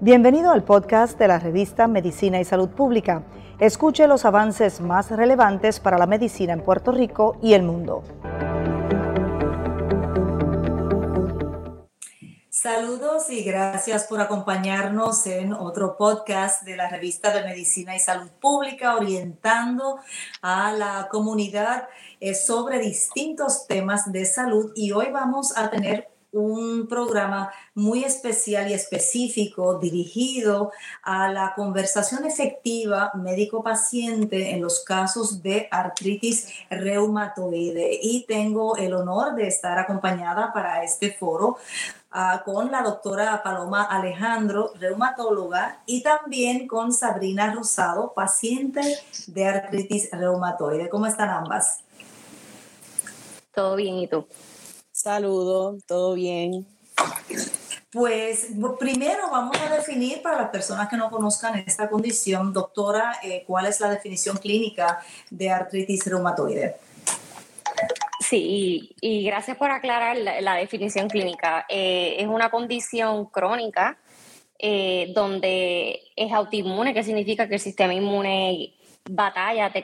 Bienvenido al podcast de la revista Medicina y Salud Pública. Escuche los avances más relevantes para la medicina en Puerto Rico y el mundo. Saludos y gracias por acompañarnos en otro podcast de la revista de Medicina y Salud Pública, orientando a la comunidad eh, sobre distintos temas de salud. Y hoy vamos a tener un programa muy especial y específico dirigido a la conversación efectiva médico-paciente en los casos de artritis reumatoide. Y tengo el honor de estar acompañada para este foro ah, con la doctora Paloma Alejandro, reumatóloga, y también con Sabrina Rosado, paciente de artritis reumatoide. ¿Cómo están ambas? Todo bien, ¿y tú? Saludos, todo bien. Pues primero vamos a definir para las personas que no conozcan esta condición, doctora, eh, cuál es la definición clínica de artritis reumatoide. Sí, y, gracias por aclarar la, definición clínica. Eh, es una condición crónica eh, donde es autoinmune, que significa que el sistema inmune batalla, te,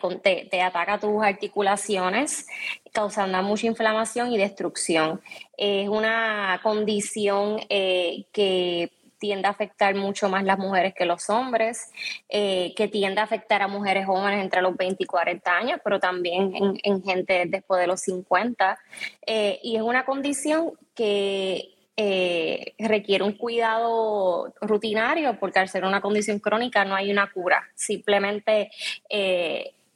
te, ataca tus articulaciones, causando mucha inflamación y destrucción. Es una condición eh, que tiende a afectar mucho más las mujeres que los hombres, eh, que tiende a afectar a mujeres jóvenes entre los 20 y 40 años, pero también en, gente después de los 50. Eh, y es una condición que eh, requiere un cuidado rutinario porque al ser una condición crónica no hay una cura. Simplemente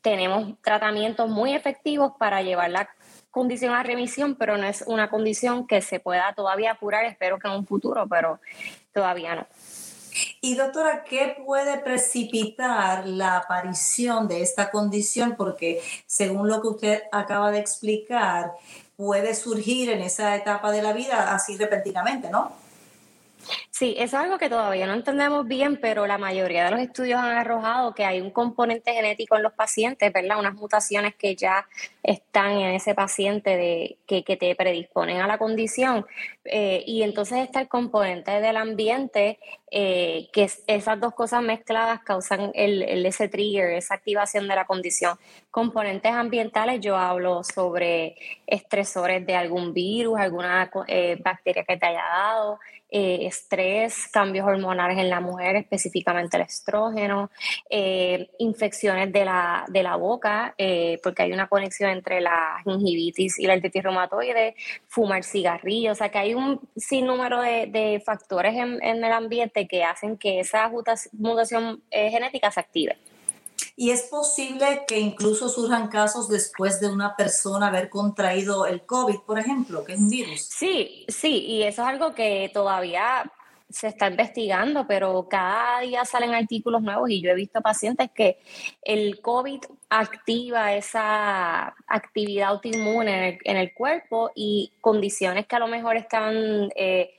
tenemos tratamientos muy efectivos para llevar la condición a remisión, pero no es una condición que se pueda todavía curar, espero que en un futuro, pero todavía no. Y doctora, ¿qué puede precipitar la aparición de esta condición? Porque según lo que usted acaba de explicar, puede surgir en esa etapa de la vida así repentinamente, ¿no? Sí, es algo que todavía no entendemos bien, pero la mayoría de los estudios han arrojado que hay un componente genético en los pacientes, ¿verdad? Unas mutaciones que ya están en ese paciente de, que, te predisponen a la condición. Eh, y entonces está el componente del ambiente, eh, que esas dos cosas mezcladas causan el, ese trigger, esa activación de la condición. Componentes ambientales, yo hablo sobre estresores de algún virus, alguna eh, bacteria que te haya dado, estrés, cambios hormonales en la mujer, específicamente el estrógeno, infecciones de la, de la boca, porque hay una conexión entre la gingivitis y la artritis reumatoide, fumar cigarrillos, o sea que hay un sinnúmero de, de factores en, el ambiente que hacen que esa mutación eh, genética se active. Y es posible que incluso surjan casos después de una persona haber contraído el COVID, por ejemplo, que es un virus. Sí, sí, y eso es algo que todavía se está investigando, pero cada día salen artículos nuevos y yo he visto pacientes que el COVID activa esa actividad autoinmune en el, cuerpo y condiciones que a lo mejor están eh,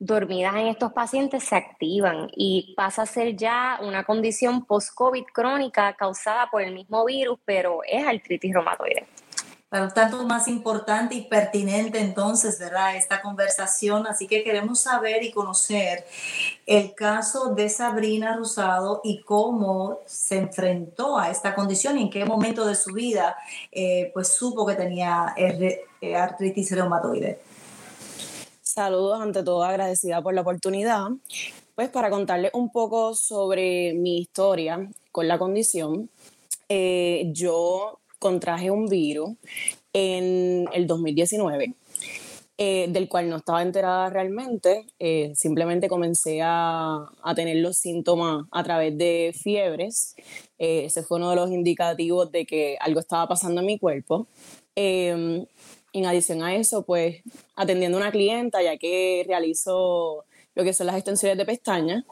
dormidas en estos pacientes se activan y pasa a ser ya una condición post-COVID crónica causada por el mismo virus, pero es artritis reumatoide. Por tanto, más importante y pertinente entonces, ¿verdad? Esta conversación. Así que queremos saber y conocer el caso de Sabrina Rosado y cómo se enfrentó a esta condición y en qué momento de su vida eh, pues supo que tenía eh, artritis reumatoide. Saludos, ante todo agradecida por la oportunidad. Pues para contarles un poco sobre mi historia con la condición, eh, yo contraje un virus en el 2019, eh, del cual no estaba enterada realmente. Eh, simplemente comencé a, a, tener los síntomas a través de fiebres. Eh, ese fue uno de los indicativos de que algo estaba pasando en mi cuerpo. En adición a eso, pues atendiendo a una clienta, ya que realizo lo que son las extensiones de pestañas,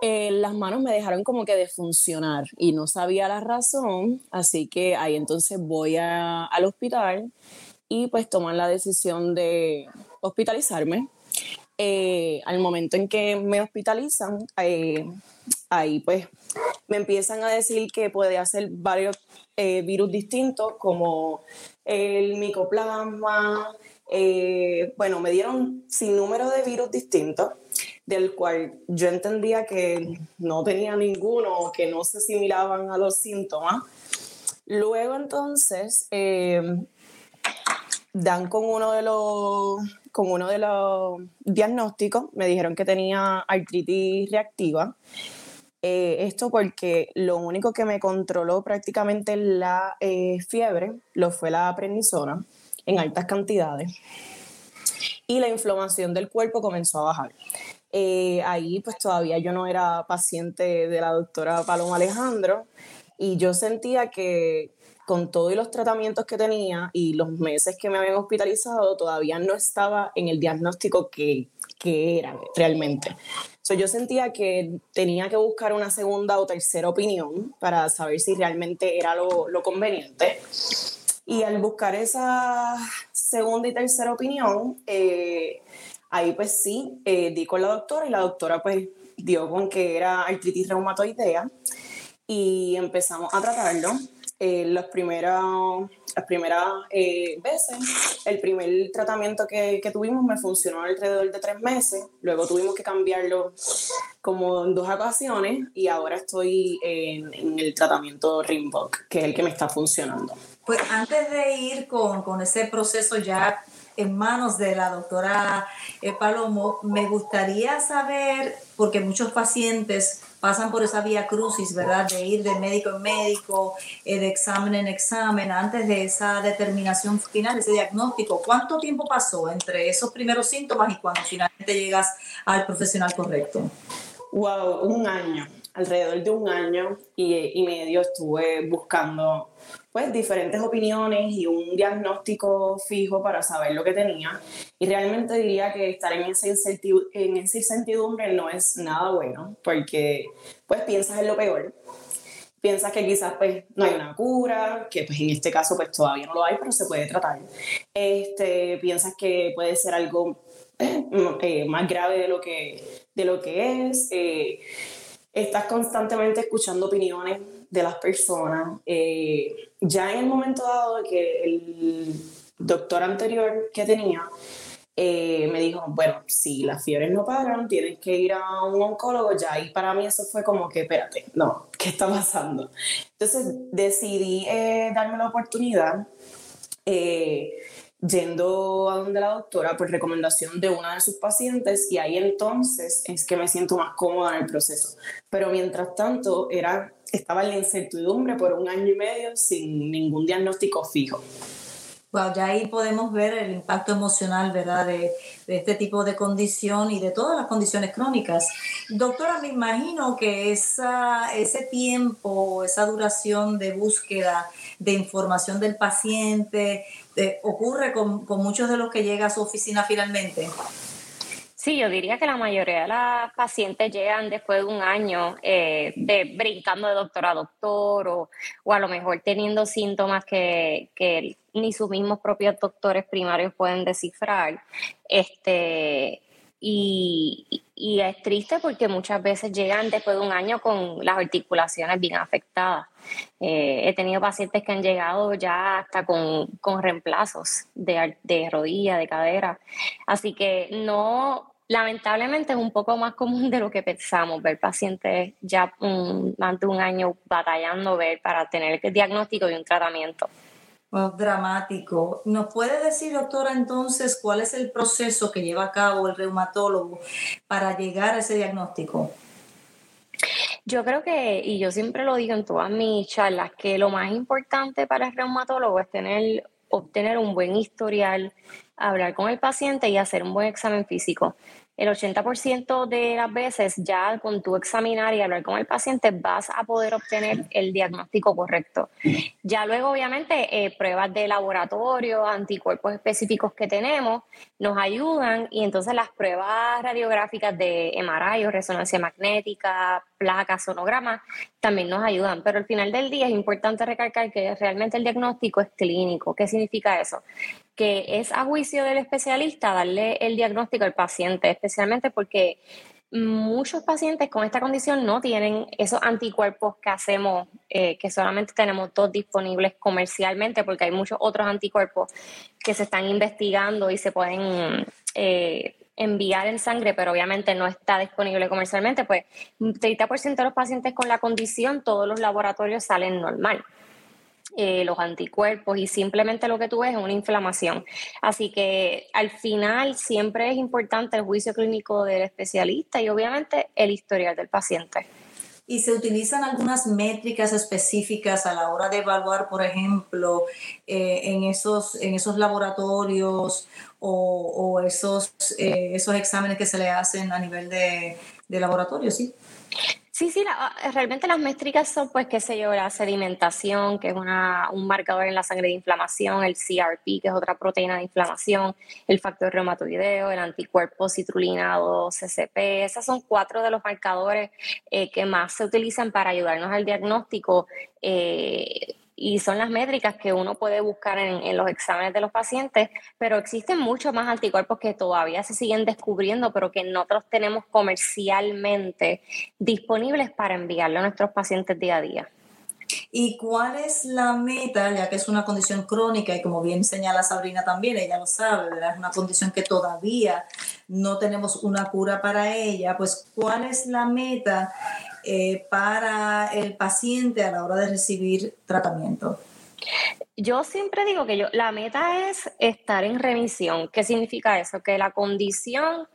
eh, las manos me dejaron como que de funcionar y no sabía la razón, así que ahí entonces voy al hospital y pues toman la decisión de hospitalizarme. Eh, al momento en que me hospitalizan, eh, ahí pues me empiezan a decir que puede hacer varios eh, virus distintos como el micoplasma, eh, bueno, me dieron sin número de virus distintos, del cual yo entendía que no tenía ninguno, que no se asimilaban a los síntomas. Luego entonces eh, dan con uno de los con uno de los diagnósticos, me dijeron que tenía artritis reactiva. Eh, esto porque lo único que me controló prácticamente la fiebre lo fue la prednisona en altas cantidades. Y la inflamación del cuerpo comenzó a bajar. Eh, ahí pues todavía yo no era paciente de la doctora Paloma Alejandro y yo sentía que con todos los tratamientos que tenía y los meses que me habían hospitalizado, todavía no estaba en el diagnóstico que, que era realmente. So, yo sentía que tenía que buscar una segunda o tercera opinión para saber si realmente era lo, lo conveniente. Y al buscar esa segunda y tercera opinión, eh, ahí pues sí, eh, di con la doctora y la doctora pues dio con que era artritis reumatoidea y empezamos a tratarlo. Eh, las primeras, las primeras veces, el primer tratamiento que, que, tuvimos me funcionó alrededor de tres meses, luego tuvimos que cambiarlo como en dos ocasiones y ahora estoy en, en el tratamiento Rimbock, que es el que me está funcionando. Pues antes de ir con, con ese proceso ya en manos de la doctora eh, Palomo, me gustaría saber, porque muchos pacientes pasan por esa vía crucis, ¿verdad? De ir de médico en médico, eh, de examen en examen, antes de esa determinación final, ese diagnóstico. ¿Cuánto tiempo pasó entre esos primeros síntomas y cuando finalmente llegas al profesional correcto? Wow, un año, alrededor de un año y, y medio estuve buscando pues diferentes opiniones y un diagnóstico fijo para saber lo que tenía. Y realmente diría que estar en esa, en esa incertidumbre no es nada bueno, porque pues piensas en lo peor. Piensas que quizás pues no hay una cura, que pues en este caso pues todavía no lo hay, pero se puede tratar. Este, piensas que puede ser algo eh, eh, más grave de lo que, de lo que es. Eh, estás constantemente escuchando opiniones de las personas. Eh, ya en el momento dado que el doctor anterior que tenía eh, me dijo, bueno, si las fiebres no paran, tienes que ir a un oncólogo ya. Y para mí eso fue como que, espérate, no, ¿qué está pasando? Entonces decidí eh, darme la oportunidad yendo a donde la doctora por recomendación de una de sus pacientes y ahí entonces es que me siento más cómoda en el proceso. Pero mientras tanto era, estaba en la incertidumbre por un año y medio sin ningún diagnóstico fijo. Wow, ya ahí podemos ver el impacto emocional, ¿verdad?, de, este tipo de condición y de todas las condiciones crónicas. Doctora, me imagino que esa, ese tiempo, esa duración de búsqueda de información del paciente, eh, ocurre con, con muchos de los que llegan a su oficina finalmente. Sí, yo diría que la mayoría de las pacientes llegan después de un año eh, de brincando de doctor a doctor o, o a lo mejor teniendo síntomas que, ni sus mismos propios doctores primarios pueden descifrar. Este, y, y, es triste porque muchas veces llegan después de un año con las articulaciones bien afectadas. Eh, he tenido pacientes que han llegado ya hasta con, con reemplazos de, de rodilla, de cadera. Así que no, lamentablemente es un poco más común de lo que pensamos, ver pacientes ya más de un año batallando ver para tener el diagnóstico y un tratamiento. dramático. ¿Nos puede decir, doctora, entonces cuál es el proceso que lleva a cabo el reumatólogo para llegar a ese diagnóstico? Yo creo que, y yo siempre lo digo en todas mis charlas, que lo más importante para el reumatólogo es tener, obtener un buen historial hablar con el paciente y hacer un buen examen físico. El 80% de las veces ya con tu examinar y hablar con el paciente vas a poder obtener el diagnóstico correcto. Ya luego, obviamente, eh, pruebas de laboratorio, anticuerpos específicos que tenemos, nos ayudan y entonces las pruebas radiográficas de MRI o resonancia magnética, placas, sonogramas, también nos ayudan. Pero al final del día es importante recalcar que realmente el diagnóstico es clínico. ¿Qué significa eso? Que es a juicio del especialista darle el diagnóstico al paciente, especialmente porque muchos pacientes con esta condición no tienen esos anticuerpos que hacemos, eh, que solamente tenemos dos disponibles comercialmente, porque hay muchos otros anticuerpos que se están investigando y se pueden eh, enviar en sangre, pero obviamente no está disponible comercialmente, pues 30% de los pacientes con la condición, todos los laboratorios salen normal. Eh, los anticuerpos y simplemente lo que tú ves es una inflamación. Así que al final siempre es importante el juicio clínico del especialista y obviamente el historial del paciente. ¿Y se utilizan algunas métricas específicas a la hora de evaluar, por ejemplo, eh, en, esos, en esos laboratorios o, esos, eh, esos exámenes que se le hacen a nivel de, de laboratorio? Sí. Sí, sí, ah, realmente las métricas son, pues, qué sé yo, la sedimentación, que es un marcador en la sangre de inflamación, el CRP, que es otra proteína de inflamación, el factor reumatoideo, el anticuerpo citrulinado, CCP. Esos son cuatro de los marcadores eh, que más se utilizan para ayudarnos al diagnóstico. Eh, y son las métricas que uno puede buscar en, los exámenes de los pacientes, pero existen muchos más anticuerpos que todavía se siguen descubriendo, pero que nosotros tenemos comercialmente disponibles para enviarle a nuestros pacientes día a día. ¿Y cuál es la meta, ya que es una condición crónica y como bien señala Sabrina también, ella lo sabe, ¿verdad? es una condición que todavía no tenemos una cura para ella, pues cuál es la meta eh, para el paciente a la hora de recibir tratamiento? Yo siempre digo que yo, la meta es estar en remisión. ¿Qué significa eso? Que la condición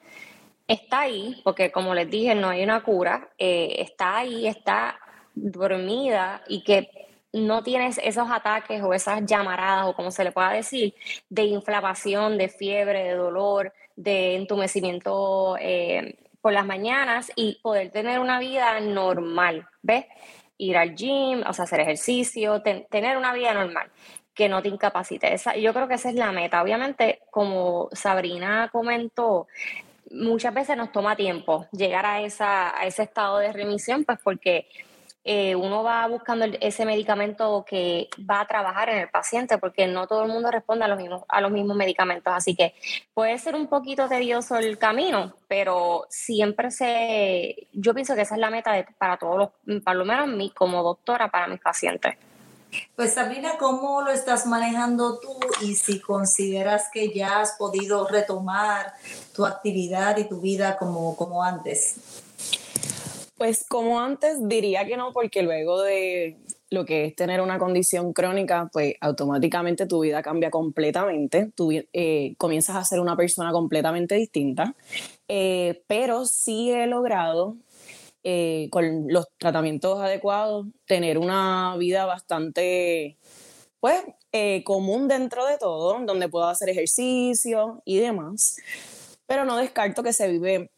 está ahí, porque como les dije, no hay una cura, eh, está ahí, está dormida y que no tienes esos ataques o esas llamaradas o como se le pueda decir, de inflamación, de fiebre, de dolor, de entumecimiento eh, por las mañanas y poder tener una vida normal, ¿ves? Ir al gym, o sea, hacer ejercicio, tener una vida normal que no te incapacite. Esa, yo creo que esa es la meta. Obviamente, como Sabrina comentó, muchas veces nos toma tiempo llegar a, esa, a ese estado de remisión, pues porque eh, uno va buscando ese medicamento que va a trabajar en el paciente, porque no todo el mundo responde a los mismos, a los mismos medicamentos. Así que puede ser un poquito tedioso el camino, pero siempre se, yo pienso que esa es la meta para todos los, para lo menos mí como doctora, para mis pacientes. Pues Sabrina, ¿cómo lo estás manejando tú y si consideras que ya has podido retomar tu actividad y tu vida como, como antes? Pues como antes diría que no, porque luego de lo que es tener una condición crónica, pues automáticamente tu vida cambia completamente, tú eh, comienzas a ser una persona completamente distinta, eh, pero sí he logrado eh, con los tratamientos adecuados tener una vida bastante, pues, común dentro de todo, donde puedo hacer ejercicio y demás, pero no descarto que se vive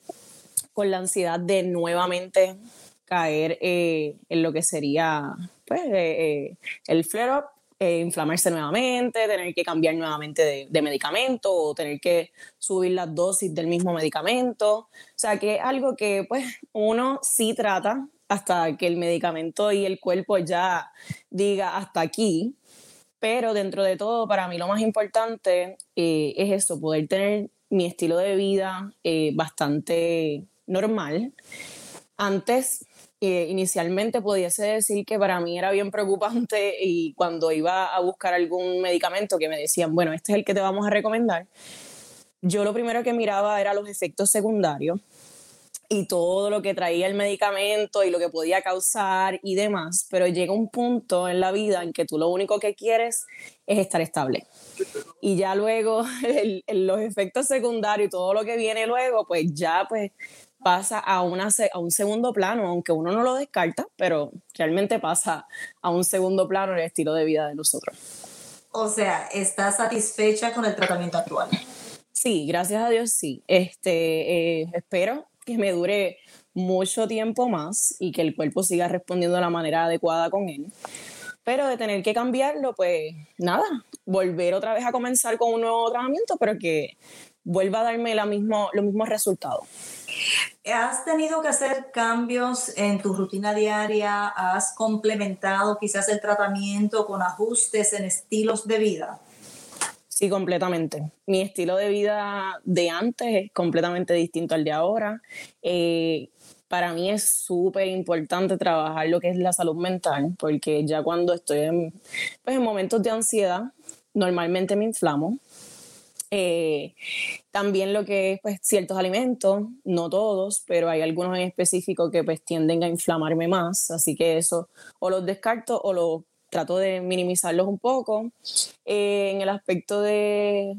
con la ansiedad de nuevamente caer eh, en lo que sería pues, eh, eh, el flare-up, inflamarse nuevamente, tener que cambiar nuevamente de, medicamento o tener que subir la dosis del mismo medicamento. O sea, que es algo que pues uno sí trata hasta que el medicamento y el cuerpo ya diga hasta aquí. Pero dentro de todo, para mí lo más importante es eso, poder tener mi estilo de vida bastante normal. Antes, eh, inicialmente pudiese decir que para mí era bien preocupante y cuando iba a buscar algún medicamento que me decían, bueno, este es el que te vamos a recomendar, yo lo primero que miraba era los efectos secundarios y todo lo que traía el medicamento y lo que podía causar y demás, pero llega un punto en la vida en que tú lo único que quieres es estar estable. Y ya luego los efectos secundarios y todo lo que viene luego, pues ya pues pasa a, una, a un segundo plano, aunque uno no lo descarta, pero realmente pasa a un segundo plano el estilo de vida de nosotros. O sea, ¿estás satisfecha con el tratamiento actual? Sí, gracias a Dios sí. Este, eh, espero que me dure mucho tiempo más y que el cuerpo siga respondiendo de la manera adecuada con él. Pero de tener que cambiarlo, pues nada, volver otra vez a comenzar con un nuevo tratamiento, pero que vuelva a darme la mismo, los mismos resultados. ¿Has tenido que hacer cambios en tu rutina diaria? ¿Has complementado quizás el tratamiento con ajustes en estilos de vida? Sí, completamente. Mi estilo de vida de antes es completamente distinto al de ahora. Eh, para mí es súper importante trabajar lo que es la salud mental, porque ya cuando estoy en, pues en momentos de ansiedad, normalmente me inflamo. Eh, también lo que es pues, ciertos alimentos, no todos, pero hay algunos en específico que pues tienden a inflamarme más, así que eso o los descarto o los trato de minimizarlos un poco. Eh, en el aspecto de,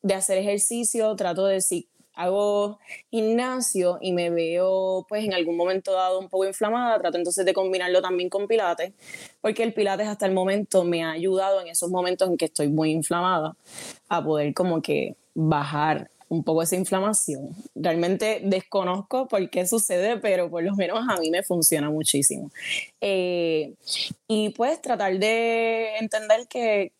de, hacer ejercicio, trato de si hago gimnasio y me veo pues en algún momento dado un poco inflamada, trato entonces de combinarlo también con pilates, porque el pilates hasta el momento me ha ayudado en esos momentos en que estoy muy inflamada a poder como que bajar un poco esa inflamación. Realmente desconozco por qué sucede, pero por lo menos a mí me funciona muchísimo. Eh, y pues tratar de entender que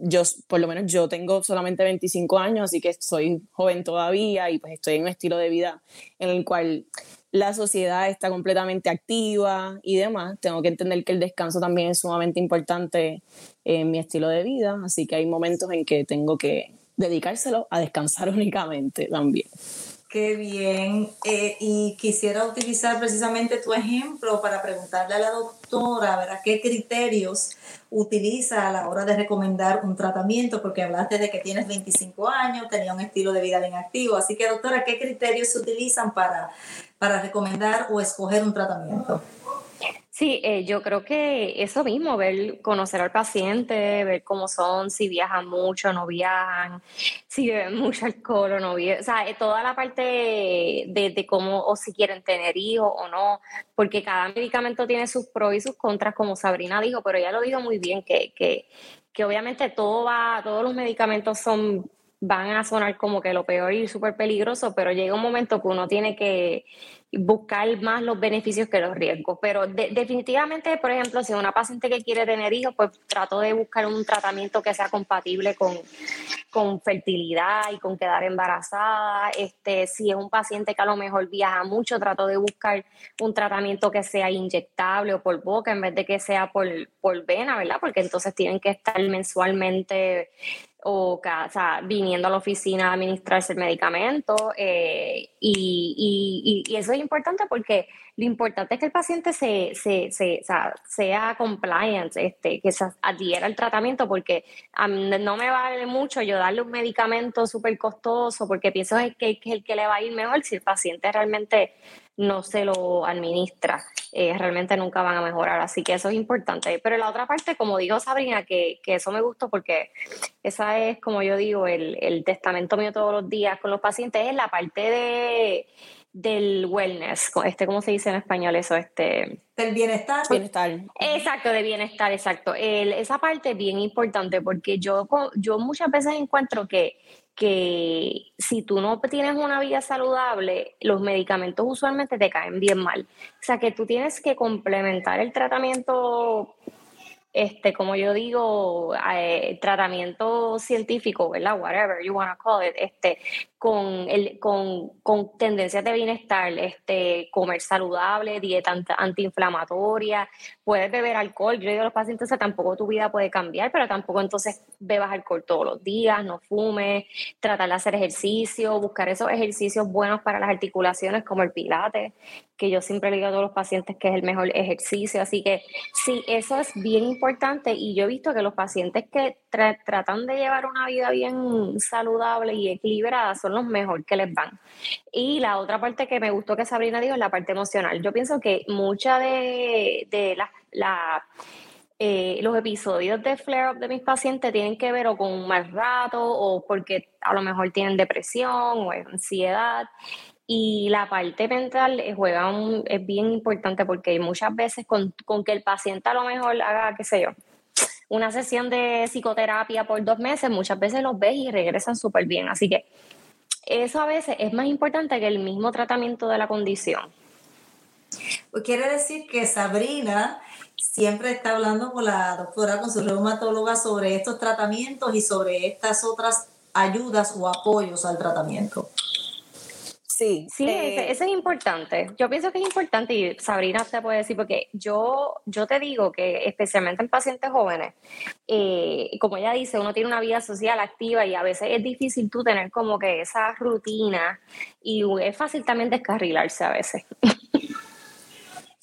yo, por lo menos yo tengo solamente 25 años, así que soy joven todavía y pues estoy en un estilo de vida en el cual la sociedad está completamente activa y demás. Tengo que entender que el descanso también es sumamente importante en mi estilo de vida, así que hay momentos en que tengo que dedicárselo a descansar únicamente también. Qué bien. Eh, y quisiera utilizar precisamente tu ejemplo para preguntarle a la doctora, ¿verdad? ¿Qué criterios utiliza a la hora de recomendar un tratamiento? Porque hablaste de que tienes 25 años, tenía un estilo de vida bien activo. Así que, doctora, ¿qué criterios se utilizan para, para recomendar o escoger un tratamiento? Sí, eh, yo creo que eso mismo, ver, conocer al paciente, ver cómo son, si viajan mucho no viajan, si beben mucho alcohol o no viven, o sea, eh, toda la parte de, de, cómo, o si quieren tener hijos o no, porque cada medicamento tiene sus pros y sus contras, como Sabrina dijo, pero ella lo dijo muy bien, que, que, que obviamente todo va, todos los medicamentos son van a sonar como que lo peor y súper peligroso, pero llega un momento que uno tiene que buscar más los beneficios que los riesgos. Pero definitivamente, por ejemplo, si una paciente que quiere tener hijos, pues trato de buscar un tratamiento que sea compatible con, con fertilidad y con quedar embarazada. Este, si es un paciente que a lo mejor viaja mucho, trato de buscar un tratamiento que sea inyectable o por boca en vez de que sea por, por vena, ¿verdad? Porque entonces tienen que estar mensualmente o, sea, viniendo a la oficina a administrarse el medicamento. Eh, y, y, eso es importante porque lo importante es que el paciente se, se, se, sea compliant, este, que se adhiera al tratamiento, porque a mí no me vale mucho yo darle un medicamento súper costoso porque pienso que es el que le va a ir mejor si el paciente realmente no se lo administra, eh, realmente nunca van a mejorar. Así que eso es importante. Pero la otra parte, como dijo Sabrina, que, que eso me gustó porque esa es, como yo digo, el, el, testamento mío todos los días con los pacientes, es la parte de del wellness, este, ¿cómo se dice en español eso? Este, del bienestar. Bienestar. Exacto, de bienestar, exacto. El, esa parte es bien importante porque yo, yo muchas veces encuentro que que si tú no tienes una vida saludable, los medicamentos usualmente te caen bien mal. O sea que tú tienes que complementar el tratamiento este, como yo digo, eh, tratamiento científico, ¿verdad? Whatever you want to call it, este, con, el, con, con tendencias de bienestar, este, comer saludable, dieta antiinflamatoria, puedes beber alcohol. Yo digo a los pacientes que tampoco tu vida puede cambiar, pero tampoco entonces bebas alcohol todos los días, no fumes, tratar de hacer ejercicio, buscar esos ejercicios buenos para las articulaciones como el pilates, que yo siempre le digo a todos los pacientes que es el mejor ejercicio. Así que sí, eso es bien importante y yo he visto que los pacientes que tratan de llevar una vida bien saludable y equilibrada son los mejor que les van. Y la otra parte que me gustó que Sabrina dijo es la parte emocional. Yo pienso que mucha de, de la, eh, los episodios de flare-up de mis pacientes tienen que ver o con un mal rato o porque a lo mejor tienen depresión o ansiedad. Y la parte mental juega es bien importante porque muchas veces con, con, que el paciente a lo mejor haga, qué sé yo, una sesión de psicoterapia por dos meses, muchas veces los ves y regresan súper bien. Así que eso a veces es más importante que el mismo tratamiento de la condición. Pues quiere decir que Sabrina siempre está hablando con la doctora, con su reumatóloga, sobre estos tratamientos y sobre estas otras ayudas o apoyos al tratamiento. Sí. Sí, eh, eso es importante. Yo pienso que es importante y Sabrina te puede decir, porque yo, yo te digo que especialmente en pacientes jóvenes, eh, como ella dice, uno tiene una vida social activa y a veces es difícil tú tener como que esa rutina y es fácil también descarrilarse a veces.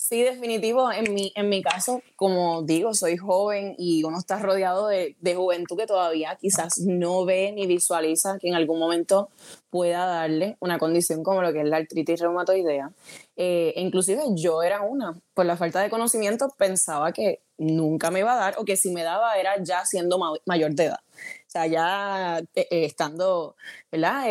Sí, definitivo. En mi, en mi caso, como digo, soy joven y uno está rodeado de, de, juventud que todavía quizás no ve ni visualiza que en algún momento pueda darle una condición como lo que es la artritis reumatoidea. Eh, inclusive yo era una, por la falta de conocimiento pensaba que nunca me iba a dar o que si me daba era ya siendo mayor de edad. O sea, ya eh, eh, estando, ¿verdad?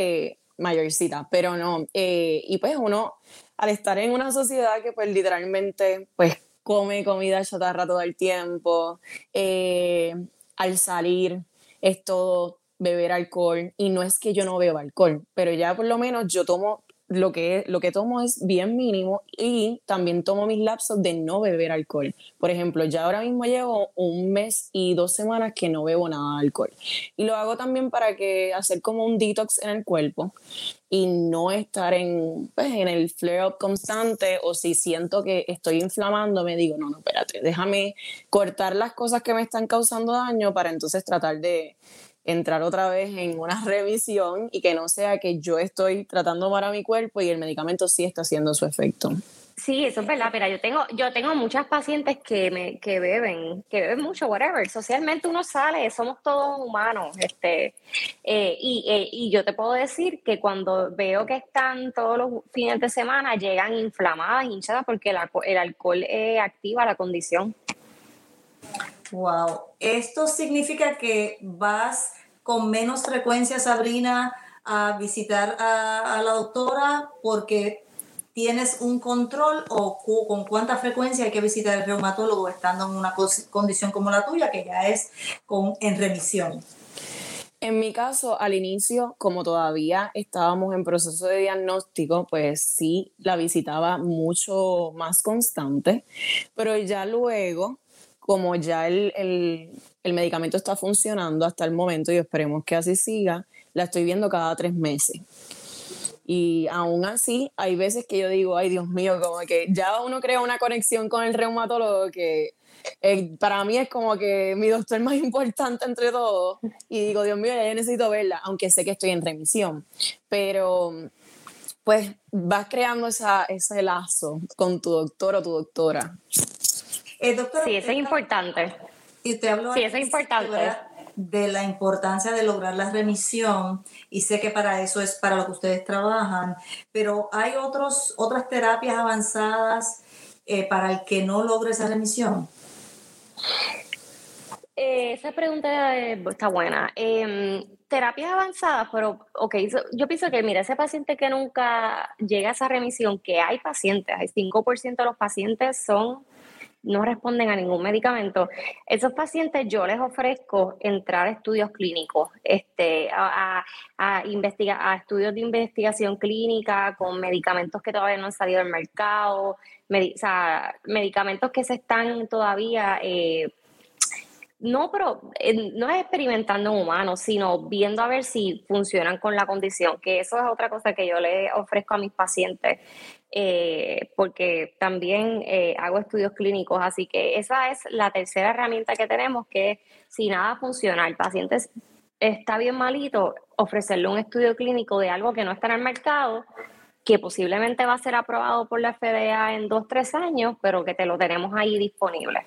mayorcita, pero no. y pues uno al estar en una sociedad que pues literalmente pues come comida chatarra todo el tiempo, eh, al salir es todo beber alcohol y no es que yo no beba alcohol, pero ya por lo menos yo tomo lo que, lo que tomo es bien mínimo y también tomo mis lapsos de no beber alcohol. Por ejemplo, ya ahora mismo llevo un mes y dos semanas que no bebo nada de alcohol. Y lo hago también para que hacer como un detox en el cuerpo y no estar en, pues, en el flare-up constante o si siento que estoy inflamando, me digo, no, no, espérate, déjame cortar las cosas que me están causando daño para entonces tratar de entrar otra vez en una revisión y que no sea que yo estoy tratando mal a mi cuerpo y el medicamento sí está haciendo su efecto. Sí, eso es verdad, pero yo tengo, yo tengo muchas pacientes que me, que beben, que beben mucho, whatever. Socialmente uno sale, somos todos humanos, este, eh, y, eh, y, yo te puedo decir que cuando veo que están todos los fines de semana, llegan inflamadas, hinchadas, porque el, alcohol eh, activa la condición. Wow, esto significa que vas con menos frecuencia, Sabrina, a visitar a, la doctora porque tienes un control o con cuánta frecuencia hay que visitar al reumatólogo estando en una condición como la tuya, que ya es con, en remisión. En mi caso, al inicio, como todavía estábamos en proceso de diagnóstico, pues sí la visitaba mucho más constante, pero ya luego como ya el, el, medicamento está funcionando hasta el momento y esperemos que así siga, la estoy viendo cada tres meses. Y aún así, hay veces que yo digo, ay Dios mío, como que ya uno crea una conexión con el reumatólogo que eh, para mí es como que mi doctor más importante entre todos. Y digo, Dios mío, ya necesito verla, aunque sé que estoy en remisión. Pero pues vas creando esa, ese lazo con tu doctor o tu doctora. Eh, sí, eso es importante. Y te hablo sí, eso es importante. De la importancia de lograr la remisión y sé que para eso es para lo que ustedes trabajan, pero hay otros, otras terapias avanzadas eh, para el que no logre esa remisión. Eh, esa pregunta está buena. Em, terapias avanzadas, pero ok, yo pienso que, mira, ese paciente que nunca llega a esa remisión, que hay pacientes, hay 5% de los pacientes son no responden a ningún medicamento, esos pacientes yo les ofrezco entrar a estudios clínicos, este, a, a, investigar, a estudios de investigación clínica con medicamentos que todavía no han salido al mercado, medicamentos que se están todavía... Eh, no, pero eh, no es experimentando en humanos, sino viendo a ver si funcionan con la condición, que eso es otra cosa que yo le ofrezco a mis pacientes. Eh, porque también eh, hago estudios clínicos, así que esa es la tercera herramienta que tenemos, que si nada funciona, el paciente está bien malito, ofrecerle un estudio clínico de algo que no está en el mercado, que posiblemente va a ser aprobado por la FDA en dos, tres años, pero que te lo tenemos ahí disponible.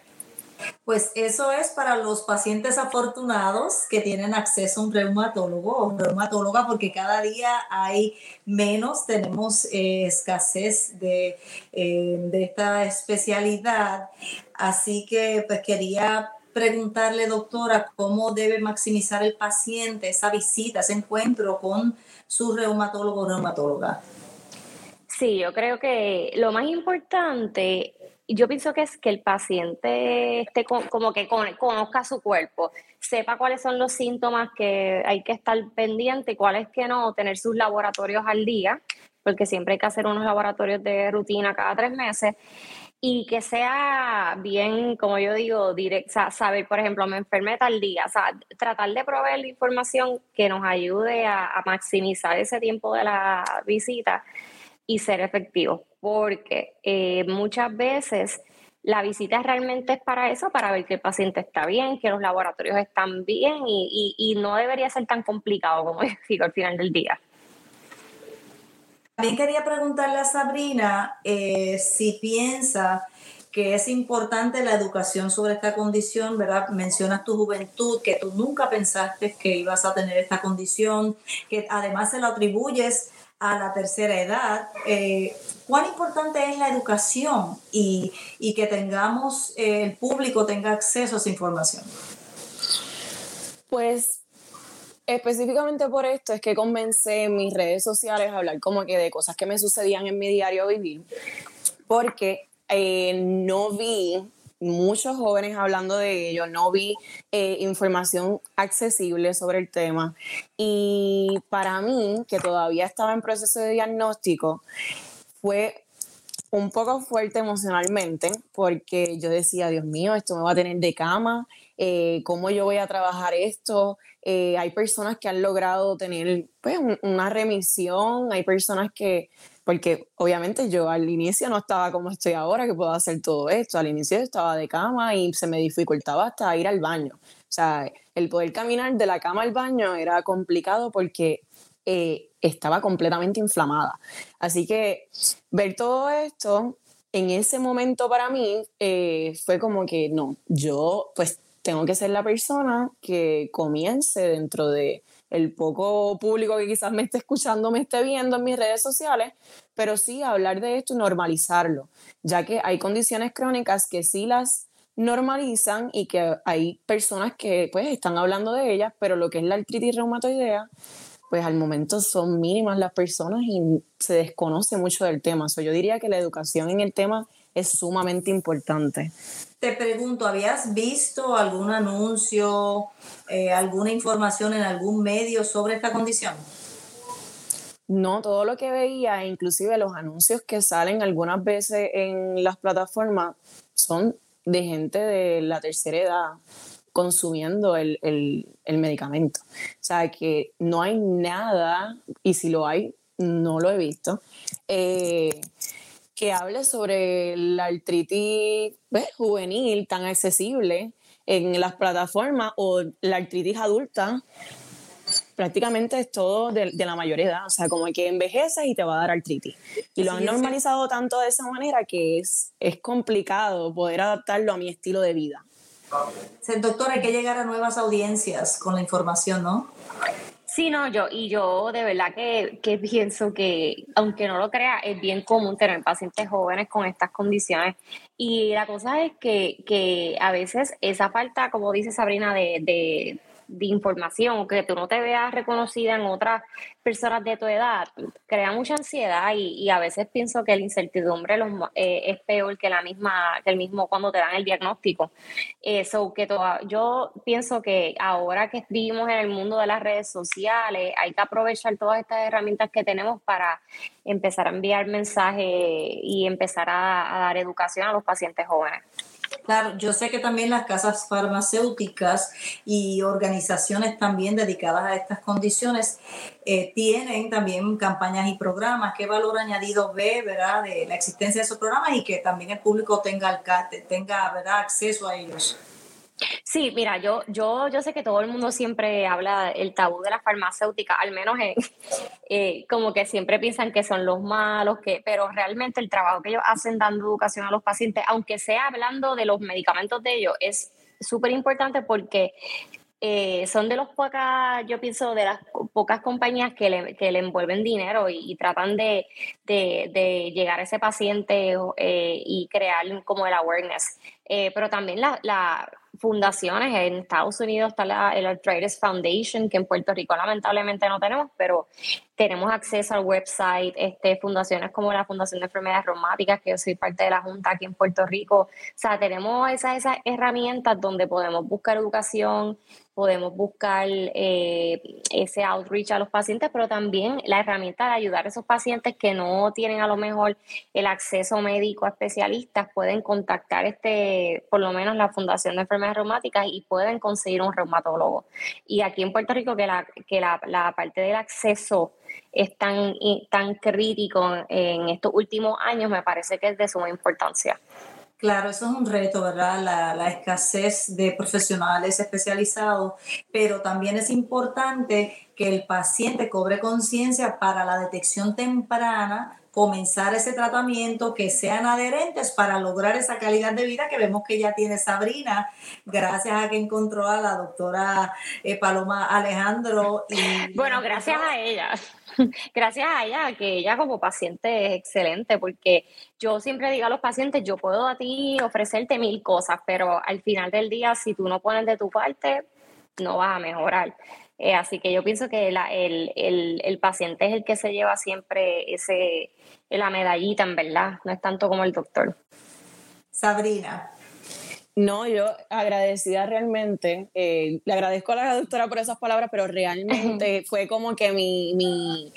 Pues eso es para los pacientes afortunados que tienen acceso a un reumatólogo o reumatóloga, porque cada día hay menos, tenemos eh, escasez de, eh, de esta especialidad. Así que pues quería preguntarle, doctora, cómo debe maximizar el paciente esa visita, ese encuentro con su reumatólogo o reumatóloga. Sí, yo creo que lo más importante yo pienso que es que el paciente esté como que conozca su cuerpo, sepa cuáles son los síntomas que hay que estar pendiente cuáles que no, tener sus laboratorios al día, porque siempre hay que hacer unos laboratorios de rutina cada tres meses. y que sea bien, como yo digo, directa, saber, por ejemplo, me enfermé tal día, o sea, tratar de proveer la información que nos ayude a, maximizar ese tiempo de la visita y ser efectivos, porque eh, muchas veces la visita realmente es para eso, para ver que el paciente está bien, que los laboratorios están bien y, no debería ser tan complicado como digo al final del día. También quería preguntarle a Sabrina eh, si piensa que es importante la educación sobre esta condición, ¿verdad? Mencionas tu juventud, que tú nunca pensaste que ibas a tener esta condición, que además se lo atribuyes a la tercera edad. Eh, ¿Cuán importante es la educación y, que tengamos, eh, el público tenga acceso a esa información? Pues Específicamente por esto es que comencé en mis redes sociales a hablar como que de cosas que me sucedían en mi diario vivir, porque eh, no vi muchos jóvenes hablando de ello, no vi eh, información accesible sobre el tema. Y para mí, que todavía estaba en proceso de diagnóstico, fue un poco fuerte emocionalmente porque yo decía, Dios mío, esto me va a tener de cama, eh, cómo yo voy a trabajar esto. Eh, hay personas que han logrado tener pues, una remisión, hay personas que, porque obviamente yo al inicio no estaba como estoy ahora, que puedo hacer todo esto, al inicio estaba de cama y se me dificultaba hasta ir al baño. O sea, el poder caminar de la cama al baño era complicado porque eh, estaba completamente inflamada. Así que ver todo esto en ese momento para mí fue como que no, yo pues tengo que ser la persona que comience dentro de el poco público que quizás me esté escuchando, me esté viendo en mis redes sociales, pero sí hablar de esto y normalizarlo, ya que hay condiciones crónicas que sí las normalizan y que hay personas que pues están hablando de ellas, pero lo que es la artritis reumatoidea, pues al momento son mínimas las personas y se desconoce mucho del tema. So, yo diría que la educación en el tema es sumamente importante. Te pregunto, ¿habías visto algún anuncio, eh, alguna información en algún medio sobre esta condición? No, todo lo que veía, inclusive los anuncios que salen algunas veces en las plataformas, son de gente de la tercera edad consumiendo el, medicamento. O sea, que no hay nada, y si lo hay, no lo he visto, eh, que hable sobre la artritis juvenil tan accesible en las plataformas o la artritis adulta prácticamente es todo de, la mayoría edad, o sea, como que envejeces y te va a dar artritis. Y lo han normalizado tanto de esa manera que es, es complicado poder adaptarlo a mi estilo de vida. Doctor, hay que llegar a nuevas audiencias con la información, ¿no? Sí, no, yo, y yo de verdad que, que, pienso que, aunque no lo crea, es bien común tener pacientes jóvenes con estas condiciones. Y la cosa es que, que a veces esa falta, como dice Sabrina, de, de de información, que tú no te veas reconocida en otras personas de tu edad, crea mucha ansiedad y, a veces pienso que la incertidumbre eh, es peor que la misma, que el mismo cuando te dan el diagnóstico. Eso que yo pienso que ahora que vivimos en el mundo de las redes sociales, hay que aprovechar todas estas herramientas que tenemos para empezar a enviar mensajes y empezar a dar educación a los pacientes jóvenes. Claro, yo sé que también las casas farmacéuticas y organizaciones también dedicadas a estas condiciones eh, tienen también campañas y programas. ¿Qué valor añadido ve, verdad, de la existencia de esos programas y que también el público tenga, tenga ¿verdad? acceso a ellos? Sí, mira, yo, yo, yo sé que todo el mundo siempre habla el tabú de la farmacéutica, al menos en, eh, como que siempre piensan que son los malos, que, pero realmente el trabajo que ellos hacen dando educación a los pacientes, aunque sea hablando de los medicamentos de ellos, es súper importante porque eh, son de los pocas, yo pienso, de las pocas compañías que le, que le envuelven dinero y, tratan de, de, de, llegar a ese paciente eh, y crear como el awareness. pero también la, la fundaciones. En Estados Unidos está la, el Arthritis Foundation, que en Puerto Rico lamentablemente no tenemos, pero tenemos acceso al website, este, fundaciones como la Fundación de Enfermedades Reumáticas, que yo soy parte de la Junta aquí en Puerto Rico. O sea, tenemos esas, esas herramientas donde podemos buscar educación, podemos buscar eh, ese outreach a los pacientes, pero también la herramienta de ayudar a esos pacientes que no tienen a lo mejor el acceso médico a especialistas, pueden contactar este, por lo menos la Fundación de Enfermedades Reumáticas y pueden conseguir un reumatólogo. Y aquí en Puerto Rico que la, que la, la parte del acceso es tan, tan crítico en estos últimos años, me parece que es de suma importancia. Claro, eso es un reto, ¿verdad? La, escasez de profesionales especializados, pero también es importante que el paciente cobre conciencia para la detección temprana, comenzar ese tratamiento, que sean adherentes para lograr esa calidad de vida que vemos que ya tiene Sabrina, gracias a que encontró a la doctora eh, Paloma Alejandro. Y bueno, gracias a ella. gracias a ella, que ella como paciente es excelente, porque yo siempre digo a los pacientes, yo puedo a ti ofrecerte mil cosas, pero al final del día, si tú no pones de tu parte, no vas a mejorar. Eh, así que yo pienso que el, el, el, paciente es el que se lleva siempre ese, la medallita, en verdad, no es tanto como el doctor. Sabrina, no, yo agradecida realmente. Eh, le agradezco a la doctora por esas palabras, pero realmente fue como que mi, mi,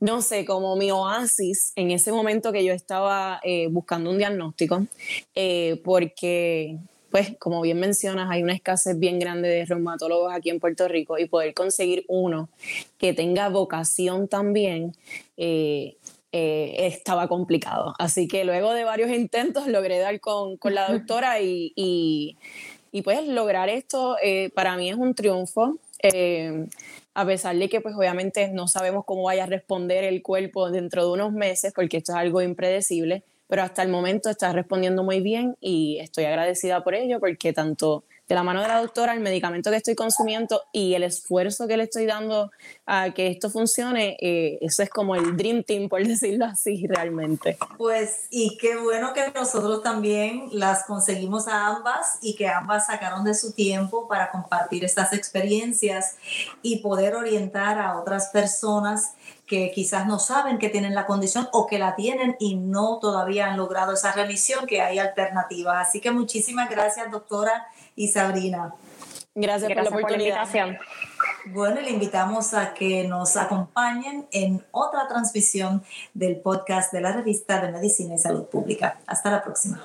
no sé, como mi oasis en ese momento que yo estaba eh, buscando un diagnóstico, eh, porque, pues, como bien mencionas, hay una escasez bien grande de reumatólogos aquí en Puerto Rico y poder conseguir uno que tenga vocación también. Eh, estaba complicado. Así que luego de varios intentos logré dar con, con la doctora y, y, y, pues lograr esto eh, para mí es un triunfo. Eh, a pesar de que pues obviamente no sabemos cómo vaya a responder el cuerpo dentro de unos meses, porque esto es algo impredecible, pero hasta el momento está respondiendo muy bien y estoy agradecida por ello, porque tanto de la mano de la doctora, el medicamento que estoy consumiendo y el esfuerzo que le estoy dando a que esto funcione, eh, eso es como el Dream Team, por decirlo así, realmente. Pues, y qué bueno que nosotros también las conseguimos a ambas y que ambas sacaron de su tiempo para compartir estas experiencias y poder orientar a otras personas que quizás no saben que tienen la condición o que la tienen y no todavía han logrado esa remisión, que hay alternativas. Así que muchísimas gracias, doctora y Sabrina. Gracias, por la oportunidad. invitación. Bueno, le invitamos a que nos acompañen en otra transmisión del podcast de la revista de Medicina y Salud Pública. Hasta la próxima.